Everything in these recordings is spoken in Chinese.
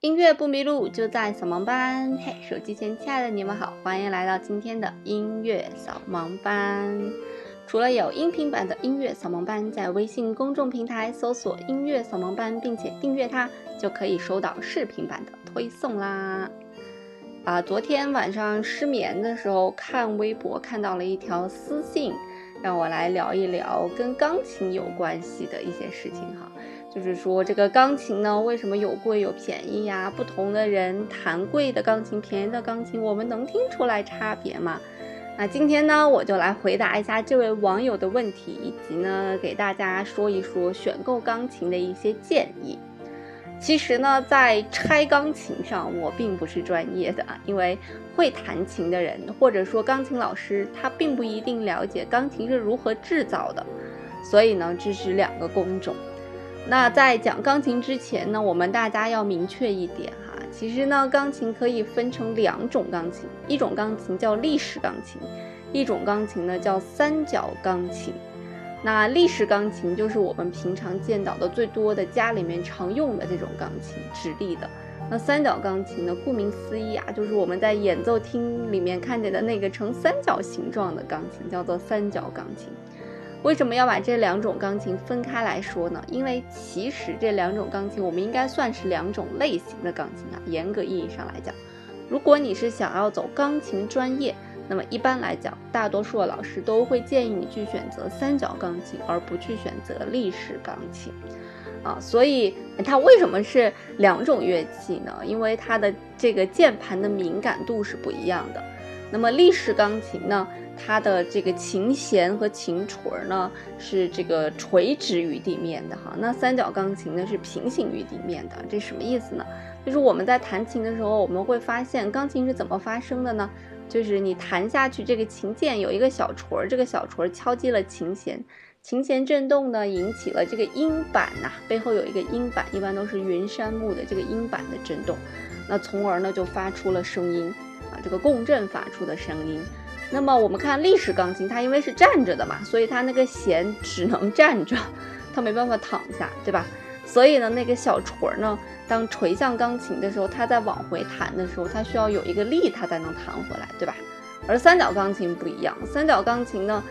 音乐不迷路，就在扫盲班。嘿，手机前亲爱的你们好，欢迎来到今天的音乐扫盲班。除了有音频版的音乐扫盲班，在微信公众平台搜索“音乐扫盲班”，并且订阅它，就可以收到视频版的推送啦。啊，昨天晚上失眠的时候看微博，看到了一条私信，让我来聊一聊跟钢琴有关系的一些事情哈。就是说，这个钢琴呢，为什么有贵有便宜呀？不同的人弹贵的钢琴，便宜的钢琴，我们能听出来差别吗？那今天呢，我就来回答一下这位网友的问题，以及呢，给大家说一说选购钢琴的一些建议。其实呢，在拆钢琴上，我并不是专业的，因为会弹琴的人，或者说钢琴老师，他并不一定了解钢琴是如何制造的，所以呢，这是两个工种。那在讲钢琴之前呢，我们大家要明确一点哈，其实呢，钢琴可以分成两种钢琴，一种钢琴叫立式钢琴，一种钢琴呢叫三角钢琴。那立式钢琴就是我们平常见到的最多的家里面常用的这种钢琴，直立的。那三角钢琴呢，顾名思义啊，就是我们在演奏厅里面看见的那个呈三角形状的钢琴，叫做三角钢琴。为什么要把这两种钢琴分开来说呢？因为其实这两种钢琴，我们应该算是两种类型的钢琴啊。严格意义上来讲，如果你是想要走钢琴专业，那么一般来讲，大多数的老师都会建议你去选择三角钢琴，而不去选择立式钢琴啊。所以它为什么是两种乐器呢？因为它的这个键盘的敏感度是不一样的。那么立式钢琴呢？它的这个琴弦和琴锤呢是这个垂直于地面的哈，那三角钢琴呢是平行于地面的，这什么意思呢？就是我们在弹琴的时候，我们会发现钢琴是怎么发声的呢？就是你弹下去，这个琴键有一个小锤，这个小锤敲击了琴弦，琴弦振动呢引起了这个音板呐，背后有一个音板，一般都是云杉木的这个音板的振动，那从而呢就发出了声音啊，这个共振发出的声音。那么我们看立式钢琴，它因为是站着的嘛，所以它那个弦只能站着，它没办法躺下，对吧？所以呢，那个小锤儿呢，当垂向钢琴的时候，它在往回弹的时候，它需要有一个力，它才能弹回来，对吧？而三角钢琴不一样，三角钢琴呢，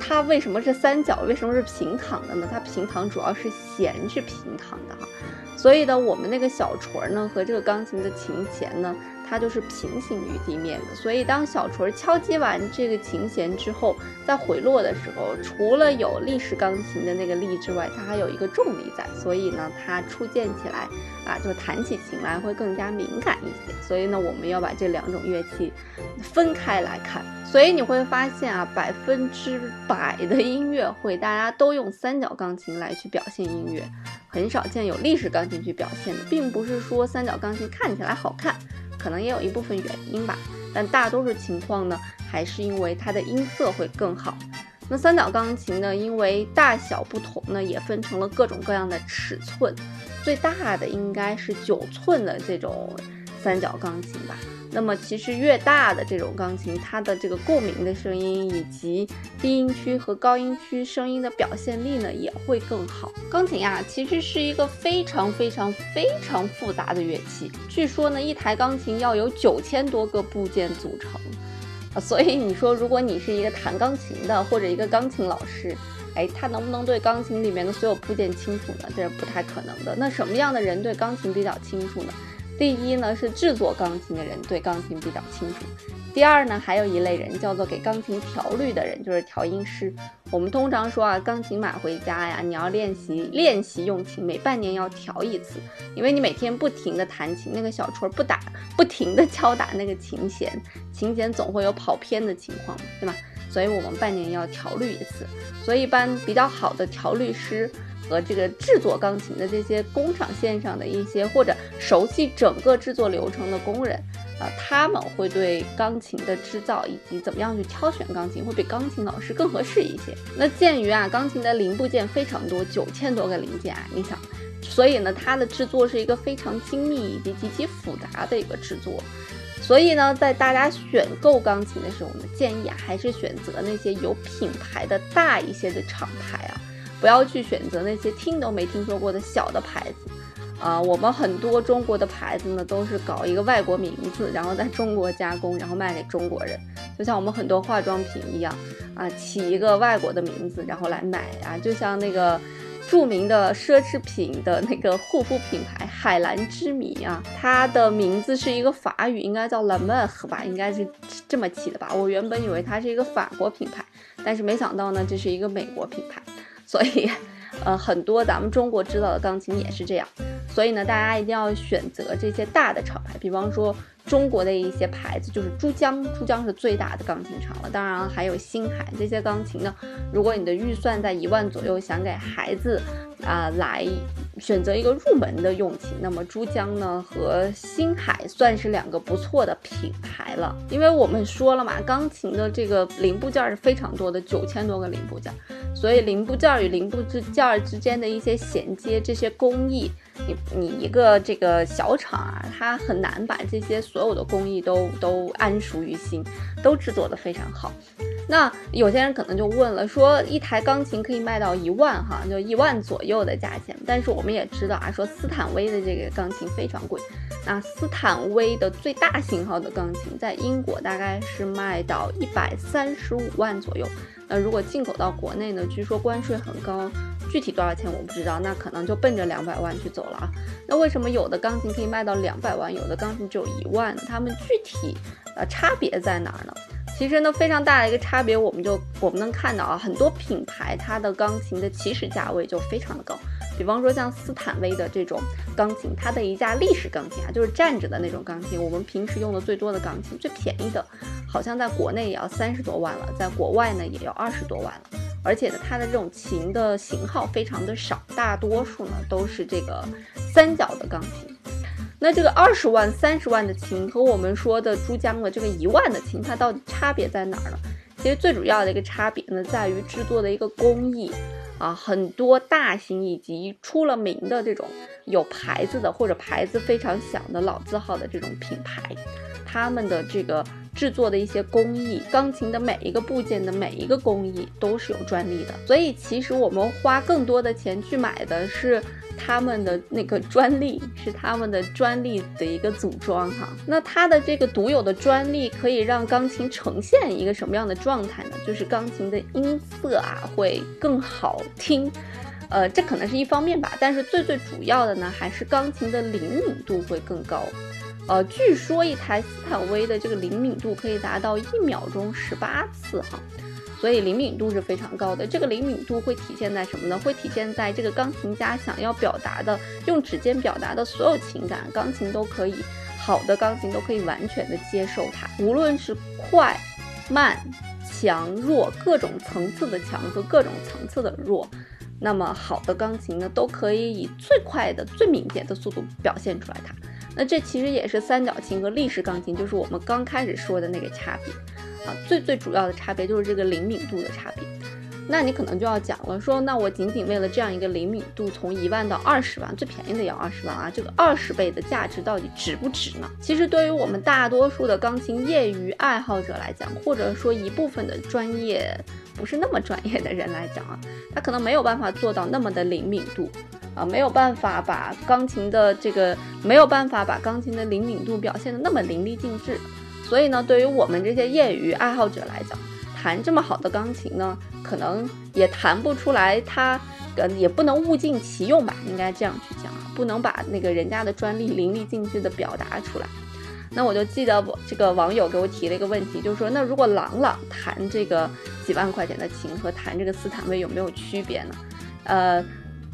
它为什么是三角？为什么是平躺的呢？它平躺主要是弦是平躺的哈，所以呢，我们那个小锤儿呢和这个钢琴的琴弦呢。它就是平行于地面的，所以当小锤敲击完这个琴弦之后，在回落的时候，除了有立式钢琴的那个力之外，它还有一个重力在，所以呢，它触键起来啊，就弹起琴来会更加敏感一些。所以呢，我们要把这两种乐器分开来看。所以你会发现啊，百分之百的音乐会大家都用三角钢琴来去表现音乐，很少见有立式钢琴去表现的，并不是说三角钢琴看起来好看。可能也有一部分原因吧，但大多数情况呢，还是因为它的音色会更好。那三角钢琴呢，因为大小不同呢，也分成了各种各样的尺寸，最大的应该是九寸的这种三角钢琴吧。那么其实越大的这种钢琴，它的这个共鸣的声音以及低音区和高音区声音的表现力呢也会更好。钢琴呀，其实是一个非常非常非常复杂的乐器。据说呢，一台钢琴要有九千多个部件组成啊。所以你说，如果你是一个弹钢琴的或者一个钢琴老师，哎，他能不能对钢琴里面的所有部件清楚呢？这是不太可能的。那什么样的人对钢琴比较清楚呢？第一呢是制作钢琴的人对钢琴比较清楚，第二呢还有一类人叫做给钢琴调律的人，就是调音师。我们通常说啊，钢琴买回家呀，你要练习练习用琴，每半年要调一次，因为你每天不停的弹琴，那个小锤不打，不停的敲打那个琴弦，琴弦总会有跑偏的情况，对吧？所以我们半年要调律一次。所以一般比较好的调律师。和这个制作钢琴的这些工厂线上的一些或者熟悉整个制作流程的工人，啊，他们会对钢琴的制造以及怎么样去挑选钢琴，会比钢琴老师更合适一些。那鉴于啊，钢琴的零部件非常多，九千多个零件啊，你想，所以呢，它的制作是一个非常精密以及极其复杂的一个制作。所以呢，在大家选购钢琴的时候呢，建议啊，还是选择那些有品牌的大一些的厂牌啊。不要去选择那些听都没听说过的小的牌子，啊，我们很多中国的牌子呢，都是搞一个外国名字，然后在中国加工，然后卖给中国人，就像我们很多化妆品一样，啊，起一个外国的名字，然后来买啊，就像那个著名的奢侈品的那个护肤品牌海蓝之谜啊，它的名字是一个法语，应该叫 La Mer 吧，应该是这么起的吧？我原本以为它是一个法国品牌，但是没想到呢，这是一个美国品牌，所以。呃，很多咱们中国制造的钢琴也是这样，所以呢，大家一定要选择这些大的厂牌，比方说中国的一些牌子，就是珠江，珠江是最大的钢琴厂了。当然还有星海这些钢琴呢，如果你的预算在一万左右，想给孩子啊来选择一个入门的用琴，那么珠江呢和星海算是两个不错的品牌了。因为我们说了嘛，钢琴的这个零部件是非常多的，九千多个零部件。所以零部件与零部件之间的一些衔接，这些工艺，你你一个这个小厂啊，它很难把这些所有的工艺都都谙熟于心，都制作的非常好。那有些人可能就问了，说一台钢琴可以卖到一万哈，就一万左右的价钱。但是我们也知道啊，说斯坦威的这个钢琴非常贵。那斯坦威的最大型号的钢琴在英国大概是卖到一百三十五万左右。那如果进口到国内呢？据说关税很高，具体多少钱我不知道。那可能就奔着两百万去走了啊。那为什么有的钢琴可以卖到两百万，有的钢琴只有一万呢？它们具体呃差别在哪儿呢？其实呢，非常大的一个差别，我们就我们能看到啊，很多品牌它的钢琴的起始价位就非常的高。比方说像斯坦威的这种钢琴，它的一架立式钢琴啊，就是站着的那种钢琴，我们平时用的最多的钢琴，最便宜的，好像在国内也要三十多万了，在国外呢也要二十多万了。而且呢，它的这种琴的型号非常的少，大多数呢都是这个三角的钢琴。那这个二十万、三十万的琴和我们说的珠江的这个一万的琴，它到底差别在哪儿呢？其实最主要的一个差别呢，在于制作的一个工艺。啊，很多大型以及出了名的这种有牌子的或者牌子非常响的老字号的这种品牌，他们的这个制作的一些工艺，钢琴的每一个部件的每一个工艺都是有专利的。所以其实我们花更多的钱去买的是。他们的那个专利是他们的专利的一个组装哈，那它的这个独有的专利可以让钢琴呈现一个什么样的状态呢？就是钢琴的音色啊会更好听，呃，这可能是一方面吧，但是最最主要的呢，还是钢琴的灵敏度会更高，呃，据说一台斯坦威的这个灵敏度可以达到一秒钟十八次哈。所以灵敏度是非常高的。这个灵敏度会体现在什么呢？会体现在这个钢琴家想要表达的，用指尖表达的所有情感，钢琴都可以，好的钢琴都可以完全的接受它。无论是快、慢、强、弱，各种层次的强和各种层次的弱，那么好的钢琴呢，都可以以最快的、最敏捷的速度表现出来它。那这其实也是三角琴和立式钢琴，就是我们刚开始说的那个差别。啊最最主要的差别就是这个灵敏度的差别，那你可能就要讲了，说那我仅仅为了这样一个灵敏度，从一万到二十万，最便宜的也要二十万啊，这个二十倍的价值到底值不值呢？其实对于我们大多数的钢琴业余爱好者来讲，或者说一部分的专业不是那么专业的人来讲啊，他可能没有办法做到那么的灵敏度啊，没有办法把钢琴的这个没有办法把钢琴的灵敏度表现的那么淋漓尽致。所以呢，对于我们这些业余爱好者来讲，弹这么好的钢琴呢，可能也弹不出来，它呃也不能物尽其用吧，应该这样去讲啊，不能把那个人家的专利淋漓尽致的表达出来。那我就记得我这个网友给我提了一个问题，就是说，那如果朗朗弹这个几万块钱的琴和弹这个斯坦威有没有区别呢？呃。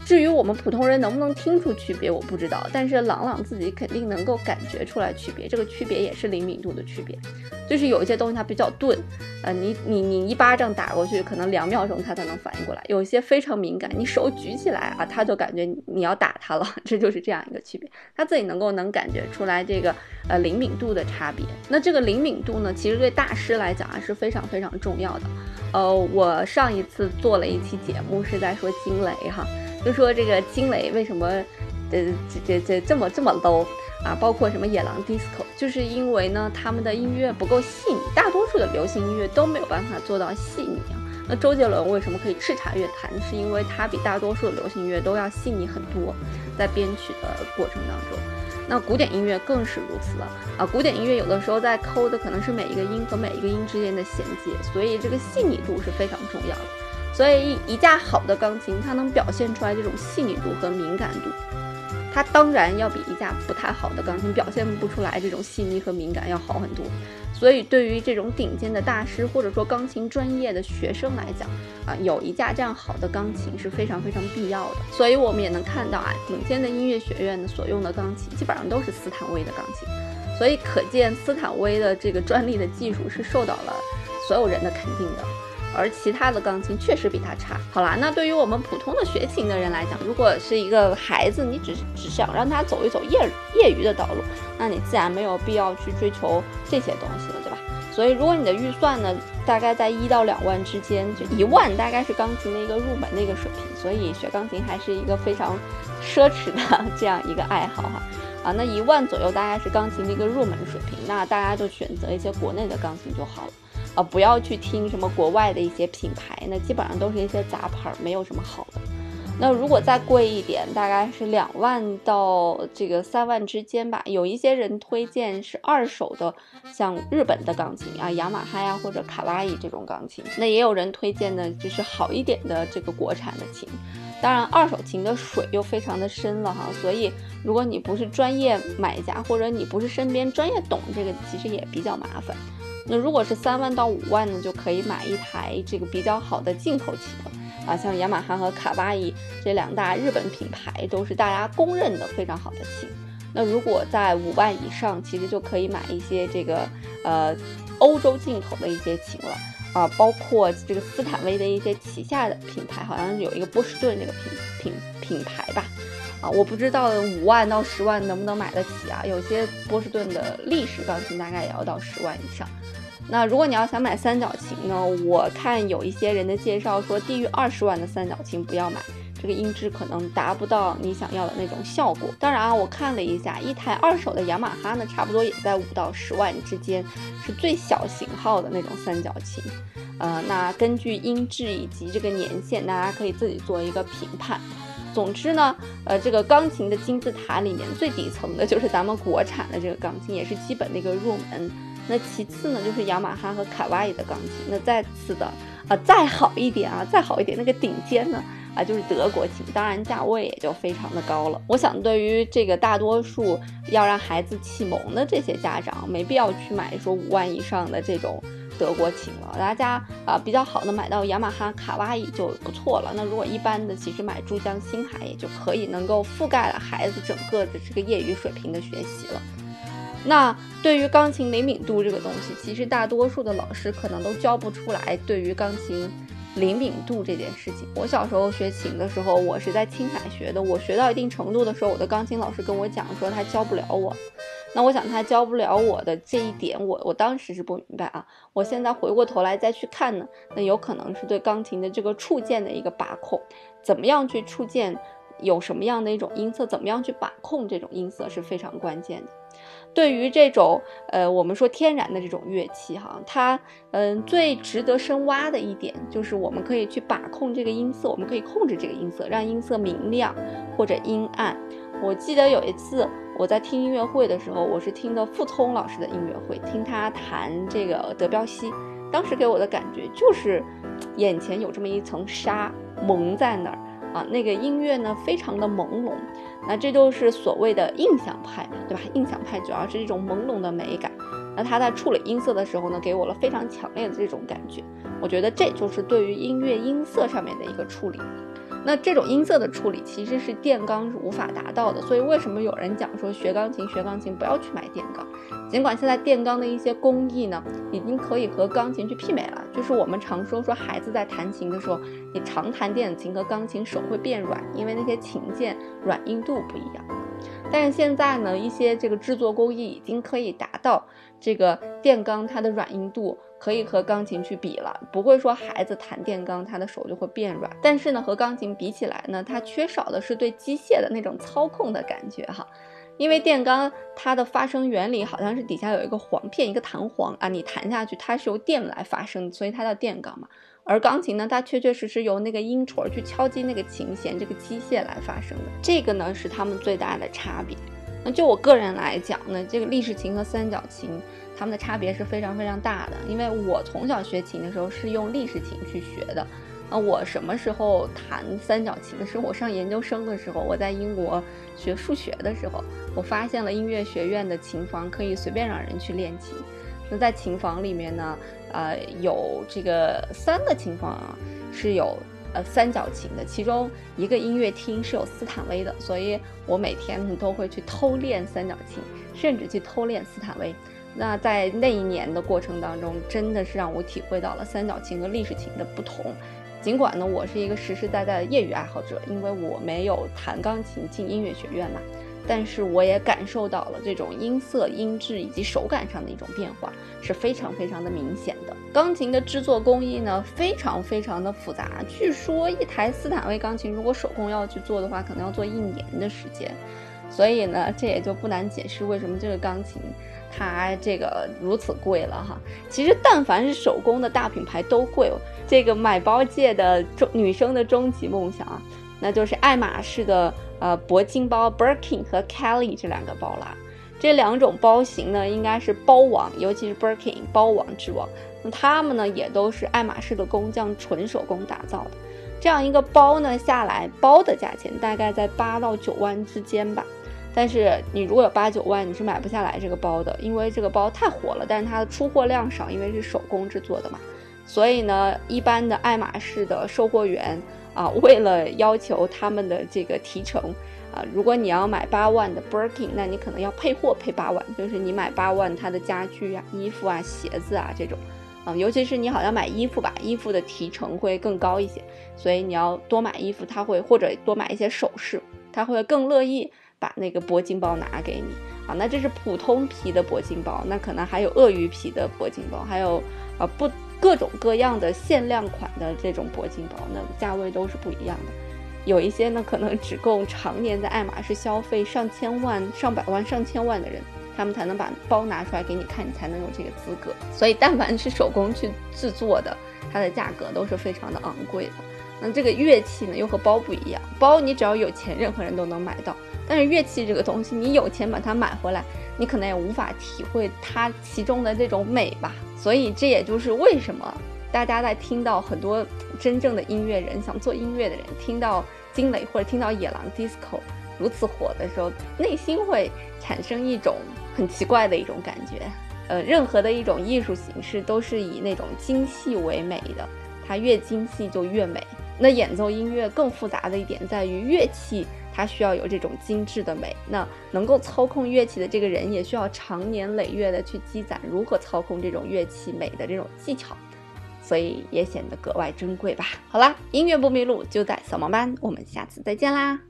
至于我们普通人能不能听出区别，我不知道。但是朗朗自己肯定能够感觉出来区别，这个区别也是灵敏度的区别。就是有一些东西它比较钝，呃，你你你一巴掌打过去，可能两秒钟它才能反应过来。有一些非常敏感，你手举起来啊，它就感觉你要打它了。这就是这样一个区别，它自己能够能感觉出来这个呃灵敏度的差别。那这个灵敏度呢，其实对大师来讲啊是非常非常重要的。呃，我上一次做了一期节目是在说惊雷哈。就说这个惊雷为什么，呃，这这这这么这么 low 啊？包括什么野狼 disco，就是因为呢，他们的音乐不够细腻，大多数的流行音乐都没有办法做到细腻啊，那周杰伦为什么可以叱咤乐坛？是因为他比大多数的流行音乐都要细腻很多，在编曲的过程当中。那古典音乐更是如此了啊！古典音乐有的时候在抠的可能是每一个音和每一个音之间的衔接，所以这个细腻度是非常重要的。所以一架好的钢琴，它能表现出来这种细腻度和敏感度。它当然要比一架不太好的钢琴表现不出来这种细腻和敏感要好很多，所以对于这种顶尖的大师或者说钢琴专业的学生来讲，啊，有一架这样好的钢琴是非常非常必要的。所以我们也能看到啊，顶尖的音乐学院呢所用的钢琴基本上都是斯坦威的钢琴，所以可见斯坦威的这个专利的技术是受到了所有人的肯定的。而其他的钢琴确实比它差。好啦，那对于我们普通的学琴的人来讲，如果是一个孩子，你只只想让他走一走业业余的道路，那你自然没有必要去追求这些东西了，对吧？所以，如果你的预算呢，大概在一到两万之间，就一万大概是钢琴的一个入门的一个水平。所以，学钢琴还是一个非常奢侈的这样一个爱好哈。啊，那一万左右大概是钢琴的一个入门水平，那大家就选择一些国内的钢琴就好了。啊，不要去听什么国外的一些品牌，那基本上都是一些杂牌，没有什么好的。那如果再贵一点，大概是两万到这个三万之间吧。有一些人推荐是二手的，像日本的钢琴啊，雅马哈呀或者卡哇伊这种钢琴。那也有人推荐呢，就是好一点的这个国产的琴。当然，二手琴的水又非常的深了哈，所以如果你不是专业买家，或者你不是身边专业懂这个，其实也比较麻烦。那如果是三万到五万呢，就可以买一台这个比较好的进口琴了啊，像雅马哈和卡哇伊这两大日本品牌都是大家公认的非常好的琴。那如果在五万以上，其实就可以买一些这个呃欧洲进口的一些琴了啊，包括这个斯坦威的一些旗下的品牌，好像有一个波士顿这个品品品牌吧。啊，我不知道五万到十万能不能买得起啊？有些波士顿的立式钢琴大概也要到十万以上。那如果你要想买三角琴呢？我看有一些人的介绍说，低于二十万的三角琴不要买，这个音质可能达不到你想要的那种效果。当然啊，我看了一下，一台二手的雅马哈呢，差不多也在五到十万之间，是最小型号的那种三角琴。呃，那根据音质以及这个年限，大家可以自己做一个评判。总之呢，呃，这个钢琴的金字塔里面最底层的就是咱们国产的这个钢琴，也是基本的一个入门。那其次呢，就是雅马哈和卡哇伊的钢琴。那再次的啊，再好一点啊，再好一点，那个顶尖呢啊，就是德国琴。当然价位也就非常的高了。我想对于这个大多数要让孩子启蒙的这些家长，没必要去买说五万以上的这种。德国琴了，大家啊比较好的买到雅马哈、卡哇伊就不错了。那如果一般的，其实买珠江星海也就可以，能够覆盖了孩子整个的这个业余水平的学习了。那对于钢琴灵敏度这个东西，其实大多数的老师可能都教不出来。对于钢琴灵敏度这件事情，我小时候学琴的时候，我是在青海学的。我学到一定程度的时候，我的钢琴老师跟我讲说，他教不了我。那我想他教不了我的这一点，我我当时是不明白啊。我现在回过头来再去看呢，那有可能是对钢琴的这个触键的一个把控，怎么样去触键，有什么样的一种音色，怎么样去把控这种音色是非常关键的。对于这种呃，我们说天然的这种乐器哈，它嗯最值得深挖的一点就是我们可以去把控这个音色，我们可以控制这个音色，让音色明亮或者阴暗。我记得有一次。我在听音乐会的时候，我是听的傅聪老师的音乐会，听他弹这个德彪西，当时给我的感觉就是，眼前有这么一层纱蒙在那儿啊，那个音乐呢非常的朦胧，那这就是所谓的印象派，对吧？印象派主要是一种朦胧的美感，那他在处理音色的时候呢，给我了非常强烈的这种感觉，我觉得这就是对于音乐音色上面的一个处理。那这种音色的处理其实是电钢是无法达到的，所以为什么有人讲说学钢琴学钢琴不要去买电钢？尽管现在电钢的一些工艺呢，已经可以和钢琴去媲美了。就是我们常说说孩子在弹琴的时候，你常弹电子琴和钢琴手会变软，因为那些琴键软硬度不一样。但是现在呢，一些这个制作工艺已经可以达到这个电钢它的软硬度。可以和钢琴去比了，不会说孩子弹电钢，他的手就会变软。但是呢，和钢琴比起来呢，它缺少的是对机械的那种操控的感觉哈。因为电钢它的发声原理好像是底下有一个簧片，一个弹簧啊，你弹下去它是由电来发声，所以它叫电钢嘛。而钢琴呢，它确确实实由那个音锤去敲击那个琴弦这个机械来发声的，这个呢是它们最大的差别。那就我个人来讲呢，这个立式琴和三角琴它们的差别是非常非常大的，因为我从小学琴的时候是用立式琴去学的。那我什么时候弹三角琴的是我上研究生的时候，我在英国学数学的时候，我发现了音乐学院的琴房可以随便让人去练琴。那在琴房里面呢，呃，有这个三个琴房啊，是有呃三角琴的，其中一个音乐厅是有斯坦威的，所以我每天都会去偷练三角琴，甚至去偷练斯坦威。那在那一年的过程当中，真的是让我体会到了三角琴和立式琴的不同。尽管呢，我是一个实实在在的业余爱好者，因为我没有弹钢琴进音乐学院嘛，但是我也感受到了这种音色、音质以及手感上的一种变化，是非常非常的明显的。钢琴的制作工艺呢，非常非常的复杂，据说一台斯坦威钢琴如果手工要去做的话，可能要做一年的时间。所以呢，这也就不难解释为什么这个钢琴它这个如此贵了哈。其实但凡是手工的大品牌都贵。这个买包界的终女生的终极梦想啊，那就是爱马仕的呃铂金包 Birkin 和 Kelly 这两个包啦。这两种包型呢，应该是包王，尤其是 Birkin 包王之王。那它们呢，也都是爱马仕的工匠纯手工打造的。这样一个包呢下来，包的价钱大概在八到九万之间吧。但是你如果有八九万，你是买不下来这个包的，因为这个包太火了，但是它的出货量少，因为是手工制作的嘛。所以呢，一般的爱马仕的售货员啊，为了要求他们的这个提成啊，如果你要买八万的 Birkin，那你可能要配货配八万，就是你买八万它的家具啊、衣服啊、鞋子啊这种，啊，尤其是你好像买衣服吧，衣服的提成会更高一些，所以你要多买衣服，他会或者多买一些首饰，他会更乐意。把那个铂金包拿给你啊，那这是普通皮的铂金包，那可能还有鳄鱼皮的铂金包，还有啊不各种各样的限量款的这种铂金包，那价位都是不一样的。有一些呢可能只够常年在爱马仕消费上千万、上百万、上千万的人，他们才能把包拿出来给你看，你才能有这个资格。所以但凡是手工去制作的，它的价格都是非常的昂贵的。那这个乐器呢又和包不一样，包你只要有钱，任何人都能买到。但是乐器这个东西，你有钱把它买回来，你可能也无法体会它其中的这种美吧。所以这也就是为什么大家在听到很多真正的音乐人想做音乐的人听到惊雷或者听到野狼 disco 如此火的时候，内心会产生一种很奇怪的一种感觉。呃，任何的一种艺术形式都是以那种精细为美的，它越精细就越美。那演奏音乐更复杂的一点在于乐器。它需要有这种精致的美，那能够操控乐器的这个人也需要长年累月的去积攒如何操控这种乐器美的这种技巧，所以也显得格外珍贵吧。好啦，音乐不迷路就在扫盲班，我们下次再见啦。